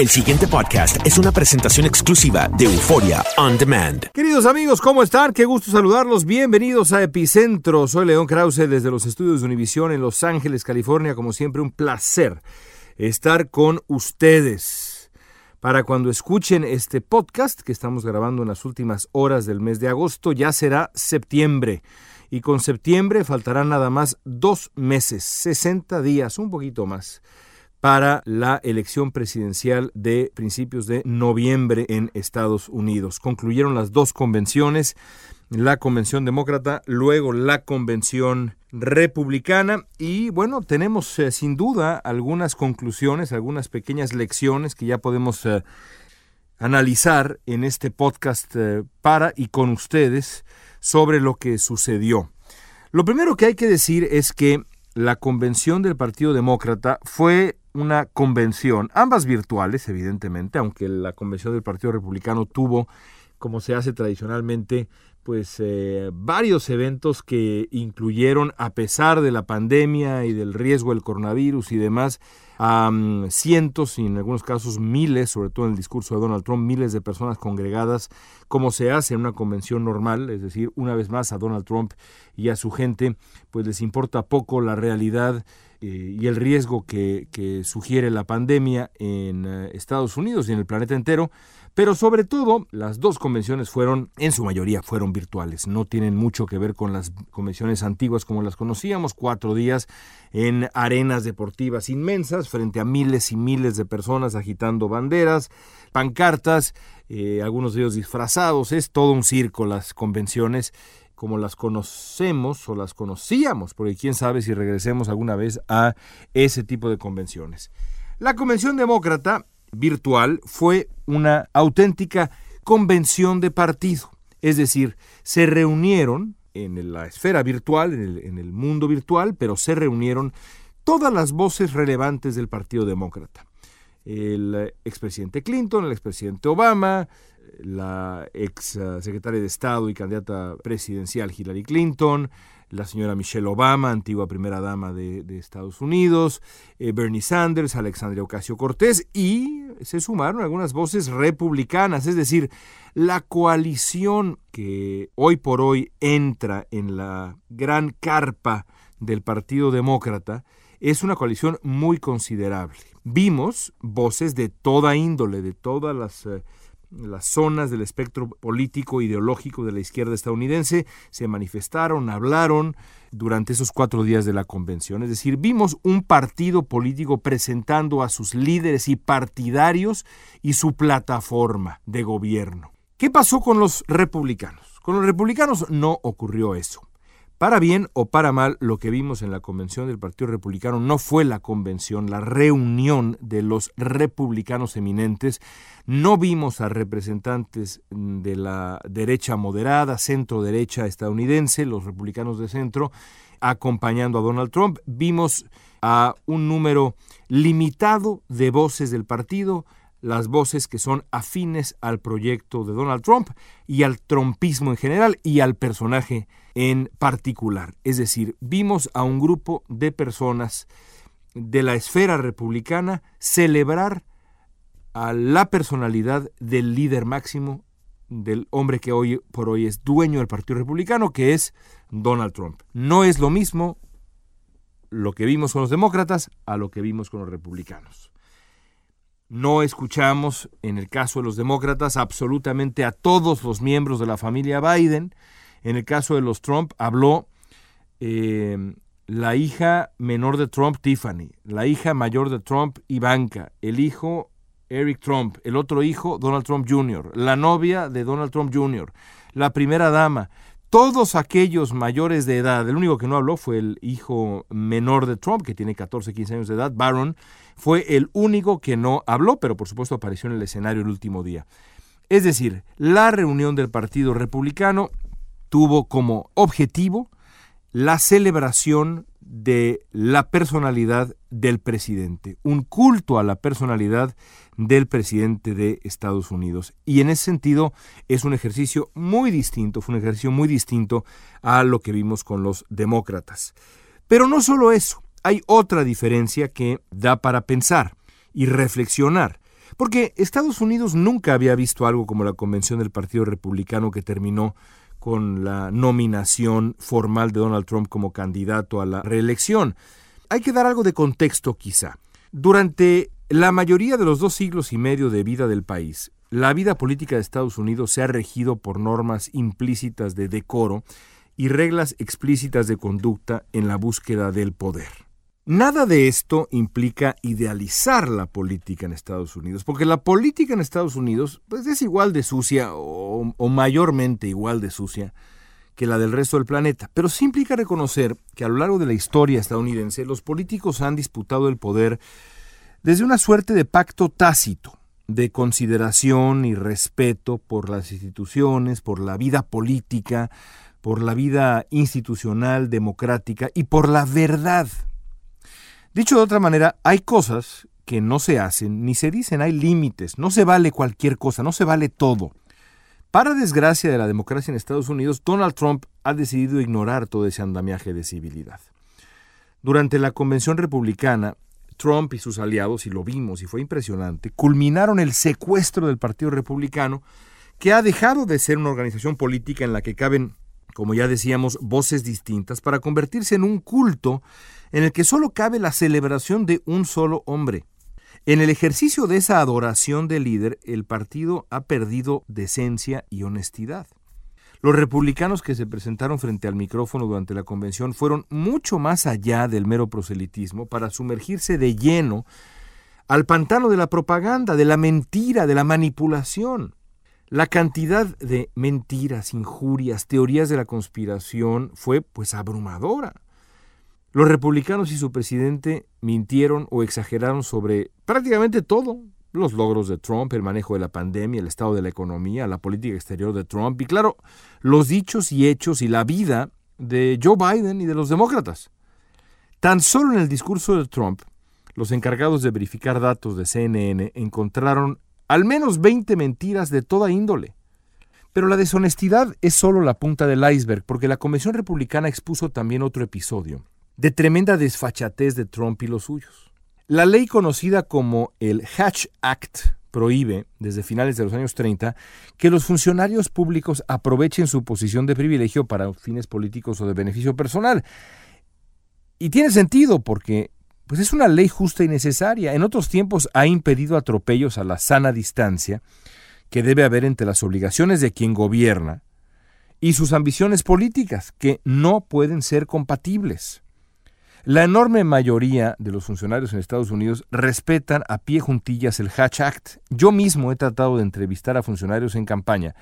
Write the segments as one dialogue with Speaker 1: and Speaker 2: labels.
Speaker 1: El siguiente podcast es una presentación exclusiva de Euforia On Demand.
Speaker 2: Queridos amigos, ¿cómo están? Qué gusto saludarlos. Bienvenidos a Epicentro. Soy León Krause desde los estudios de Univisión en Los Ángeles, California. Como siempre, un placer estar con ustedes. Para cuando escuchen este podcast que estamos grabando en las últimas horas del mes de agosto, ya será septiembre. Y con septiembre faltarán nada más dos meses, 60 días, un poquito más para la elección presidencial de principios de noviembre en Estados Unidos. Concluyeron las dos convenciones, la convención demócrata, luego la convención republicana y bueno, tenemos eh, sin duda algunas conclusiones, algunas pequeñas lecciones que ya podemos eh, analizar en este podcast eh, para y con ustedes sobre lo que sucedió. Lo primero que hay que decir es que la convención del Partido Demócrata fue una convención, ambas virtuales, evidentemente, aunque la convención del Partido Republicano tuvo, como se hace tradicionalmente, pues eh, varios eventos que incluyeron, a pesar de la pandemia y del riesgo del coronavirus y demás, a cientos y en algunos casos miles, sobre todo en el discurso de Donald Trump, miles de personas congregadas, como se hace en una convención normal, es decir, una vez más a Donald Trump y a su gente, pues les importa poco la realidad eh, y el riesgo que, sugiere la pandemia en eh, Estados Unidos y en el planeta entero, pero sobre todo las dos convenciones fueron, en su mayoría, fueron virtuales, no tienen mucho que ver con las convenciones antiguas como las conocíamos, cuatro días en arenas deportivas inmensas frente a miles y miles de personas agitando banderas, pancartas, eh, algunos de ellos disfrazados, es todo un circo las convenciones como las conocemos o las conocíamos, porque quién sabe si regresemos alguna vez a ese tipo de convenciones. La convención demócrata virtual fue una auténtica convención de partido, es decir, se reunieron en la esfera virtual, en el, mundo virtual, pero se reunieron todas las voces relevantes del Partido Demócrata. El expresidente Clinton, el expresidente Obama, la ex eh, secretaria de Estado y candidata presidencial Hillary Clinton, la señora Michelle Obama, antigua primera dama de, Estados Unidos, eh, Bernie Sanders, Alexandria Ocasio Cortés y se sumaron algunas voces republicanas, es decir, la coalición que hoy por hoy entra en la gran carpa del Partido Demócrata es una coalición muy considerable. Vimos voces de toda índole, de todas las... Eh, las zonas del espectro político ideológico de la izquierda estadounidense se manifestaron, hablaron durante esos cuatro días de la convención. Es decir, vimos un partido político presentando a sus líderes y partidarios y su plataforma de gobierno. ¿Qué pasó con los republicanos? Con los republicanos no ocurrió eso. Para bien o para mal, lo que vimos en la convención del Partido Republicano no fue la convención, la reunión de los republicanos eminentes. No vimos a representantes de la derecha moderada, centro derecha estadounidense, los republicanos de centro, acompañando a Donald Trump. Vimos a un número limitado de voces del partido, las voces que son afines al proyecto de Donald Trump y al trumpismo en general y al personaje en particular. Es decir, vimos a un grupo de personas de la esfera republicana celebrar a la personalidad del líder máximo, del hombre que hoy por hoy es dueño del Partido Republicano, que es Donald Trump. No es lo mismo lo que vimos con los demócratas a lo que vimos con los republicanos. No escuchamos, en el caso de los demócratas, absolutamente a todos los miembros de la familia Biden. En el caso de los Trump, habló eh, la hija menor de Trump, Tiffany, la hija mayor de Trump, Ivanka, el hijo Eric Trump, el otro hijo, Donald Trump Jr., la novia de Donald Trump Jr., la primera dama, todos aquellos mayores de edad, el único que no habló fue el hijo menor de Trump, que tiene 14, 15 años de edad, Barron, fue el único que no habló, pero por supuesto apareció en el escenario el último día. Es decir, la reunión del Partido Republicano tuvo como objetivo la celebración de la personalidad del presidente, un culto a la personalidad del presidente de Estados Unidos. Y en ese sentido es un ejercicio muy distinto, fue un ejercicio muy distinto a lo que vimos con los demócratas. Pero no solo eso, hay otra diferencia que da para pensar y reflexionar. Porque Estados Unidos nunca había visto algo como la convención del Partido Republicano que terminó con la nominación formal de Donald Trump como candidato a la reelección. Hay que dar algo de contexto quizá. Durante la mayoría de los dos siglos y medio de vida del país, la vida política de Estados Unidos se ha regido por normas implícitas de decoro y reglas explícitas de conducta en la búsqueda del poder. Nada de esto implica idealizar la política en Estados Unidos, porque la política en Estados Unidos pues, es igual de sucia o, o, mayormente igual de sucia que la del resto del planeta, pero sí implica reconocer que a lo largo de la historia estadounidense los políticos han disputado el poder desde una suerte de pacto tácito, de consideración y respeto por las instituciones, por la vida política, por la vida institucional, democrática y por la verdad Dicho de otra manera, hay cosas que no se hacen ni se dicen, hay límites, no se vale cualquier cosa, no se vale todo. Para desgracia de la democracia en Estados Unidos, Donald Trump ha decidido ignorar todo ese andamiaje de civilidad. Durante la convención republicana, Trump y sus aliados, y lo vimos y fue impresionante, culminaron el secuestro del Partido Republicano, que ha dejado de ser una organización política en la que caben, como ya decíamos, voces distintas, para convertirse en un culto en el que solo cabe la celebración de un solo hombre. En el ejercicio de esa adoración del líder, el partido ha perdido decencia y honestidad. Los republicanos que se presentaron frente al micrófono durante la convención fueron mucho más allá del mero proselitismo para sumergirse de lleno al pantano de la propaganda, de la mentira, de la manipulación. La cantidad de mentiras, injurias, teorías de la conspiración fue pues abrumadora. Los republicanos y su presidente mintieron o exageraron sobre prácticamente todo, los logros de Trump, el manejo de la pandemia, el estado de la economía, la política exterior de Trump y claro, los dichos y hechos y la vida de Joe Biden y de los demócratas. Tan solo en el discurso de Trump, los encargados de verificar datos de CNN encontraron al menos 20 mentiras de toda índole. Pero la deshonestidad es solo la punta del iceberg, porque la Convención Republicana expuso también otro episodio, de tremenda desfachatez de Trump y los suyos. La ley conocida como el Hatch Act prohíbe, desde finales de los años 30, que los funcionarios públicos aprovechen su posición de privilegio para fines políticos o de beneficio personal. Y tiene sentido porque pues es una ley justa y necesaria. En otros tiempos ha impedido atropellos a la sana distancia que debe haber entre las obligaciones de quien gobierna y sus ambiciones políticas, que no pueden ser compatibles. La enorme mayoría de los funcionarios en Estados Unidos respetan a pie juntillas el Hatch Act. Yo mismo he tratado de entrevistar a funcionarios en campaña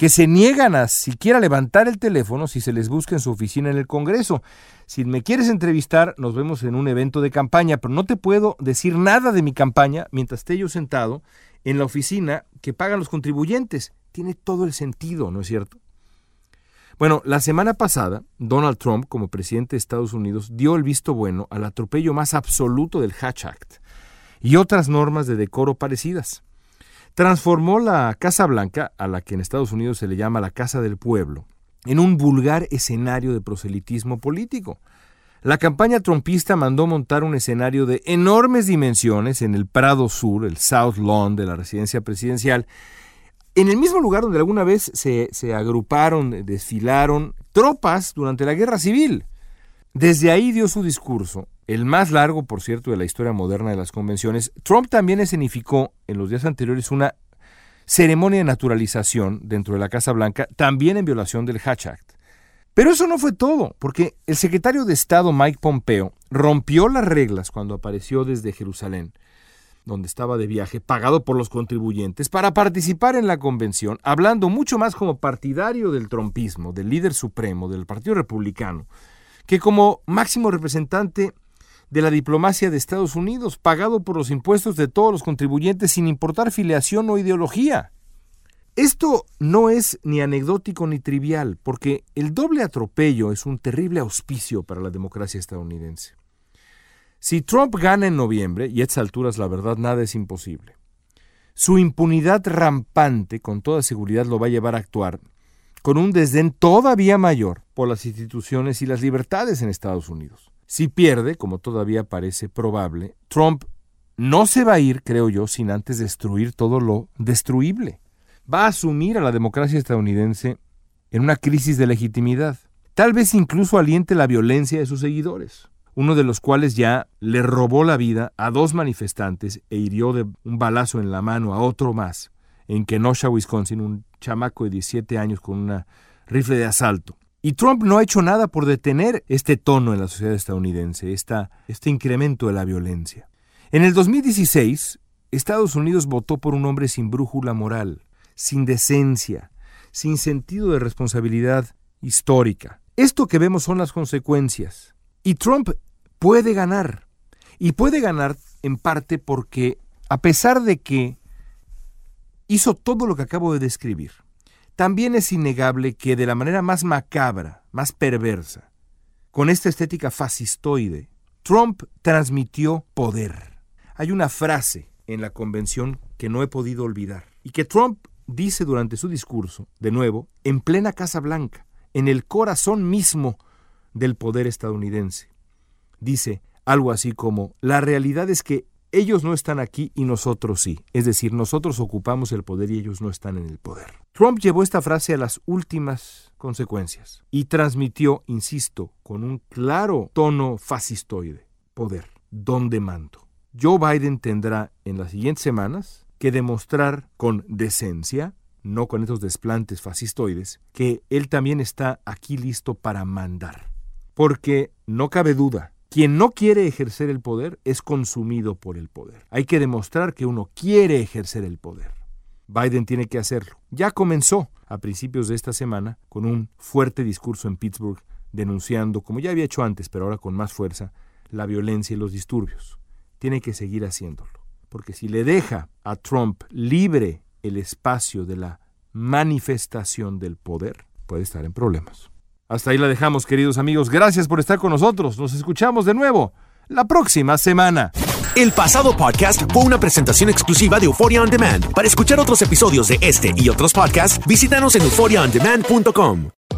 Speaker 2: que se niegan a siquiera levantar el teléfono si se les busca en su oficina en el Congreso. Si me quieres entrevistar, nos vemos en un evento de campaña, pero no te puedo decir nada de mi campaña mientras esté yo sentado en la oficina que pagan los contribuyentes. Tiene todo el sentido, ¿no es cierto? Bueno, la semana pasada, Donald Trump, como presidente de Estados Unidos, dio el visto bueno al atropello más absoluto del Hatch Act y otras normas de decoro parecidas. Transformó la Casa Blanca, a la que en Estados Unidos se le llama la Casa del Pueblo, en un vulgar escenario de proselitismo político. La campaña trumpista mandó montar un escenario de enormes dimensiones en el Prado Sur, el South Lawn de la residencia presidencial, en el mismo lugar donde alguna vez se, se agruparon, desfilaron tropas durante la Guerra Civil. Desde ahí dio su discurso, el más largo, por cierto, de la historia moderna de las convenciones. Trump también escenificó en los días anteriores una ceremonia de naturalización dentro de la Casa Blanca, también en violación del Hatch Act. Pero eso no fue todo, porque el secretario de Estado Mike Pompeo rompió las reglas cuando apareció desde Jerusalén, donde estaba de viaje, pagado por los contribuyentes, para participar en la convención, hablando mucho más como partidario del trompismo, del líder supremo del Partido Republicano, que como máximo representante de la diplomacia de Estados Unidos, pagado por los impuestos de todos los contribuyentes sin importar filiación o ideología. Esto no es ni anecdótico ni trivial, porque el doble atropello es un terrible auspicio para la democracia estadounidense. Si Trump gana en noviembre, y a estas alturas la verdad nada es imposible, su impunidad rampante con toda seguridad lo va a llevar a actuar con un desdén todavía mayor por las instituciones y las libertades en Estados Unidos. Si pierde, como todavía parece probable, Trump no se va a ir, creo yo, sin antes destruir todo lo destruible. Va a asumir a la democracia estadounidense en una crisis de legitimidad. Tal vez incluso aliente la violencia de sus seguidores, uno de los cuales ya le robó la vida a dos manifestantes e hirió de un balazo en la mano a otro más en Kenosha, Wisconsin, un chamaco de 17 años con una rifle de asalto. Y Trump no ha hecho nada por detener este tono en la sociedad estadounidense, esta, este incremento de la violencia. En el 2016, Estados Unidos votó por un hombre sin brújula moral, sin decencia, sin sentido de responsabilidad histórica. Esto que vemos son las consecuencias. Y Trump puede ganar. Y puede ganar en parte porque, a pesar de que hizo todo lo que acabo de describir, también es innegable que de la manera más macabra, más perversa, con esta estética fascistoide, Trump transmitió poder. Hay una frase en la convención que no he podido olvidar y que Trump dice durante su discurso, de nuevo, en plena Casa Blanca, en el corazón mismo del poder estadounidense. Dice algo así como, la realidad es que ellos no están aquí y nosotros sí. Es decir, nosotros ocupamos el poder y ellos no están en el poder. Trump llevó esta frase a las últimas consecuencias y transmitió, insisto, con un claro tono fascistoide, poder, donde mando. Joe Biden tendrá en las siguientes semanas que demostrar con decencia, no con estos desplantes fascistoides, que él también está aquí listo para mandar. Porque no cabe duda quien no quiere ejercer el poder es consumido por el poder. Hay que demostrar que uno quiere ejercer el poder. Biden tiene que hacerlo. Ya comenzó a principios de esta semana con un fuerte discurso en Pittsburgh denunciando, como ya había hecho antes, pero ahora con más fuerza, la violencia y los disturbios. Tiene que seguir haciéndolo, porque si le deja a Trump libre el espacio de la manifestación del poder, puede estar en problemas. Hasta ahí la dejamos, queridos amigos. Gracias por estar con nosotros. Nos escuchamos de nuevo la próxima semana.
Speaker 1: El pasado podcast fue una presentación exclusiva de Euphoria On Demand. Para escuchar otros episodios de este y otros podcasts, visítanos en euphoriaondemand.com.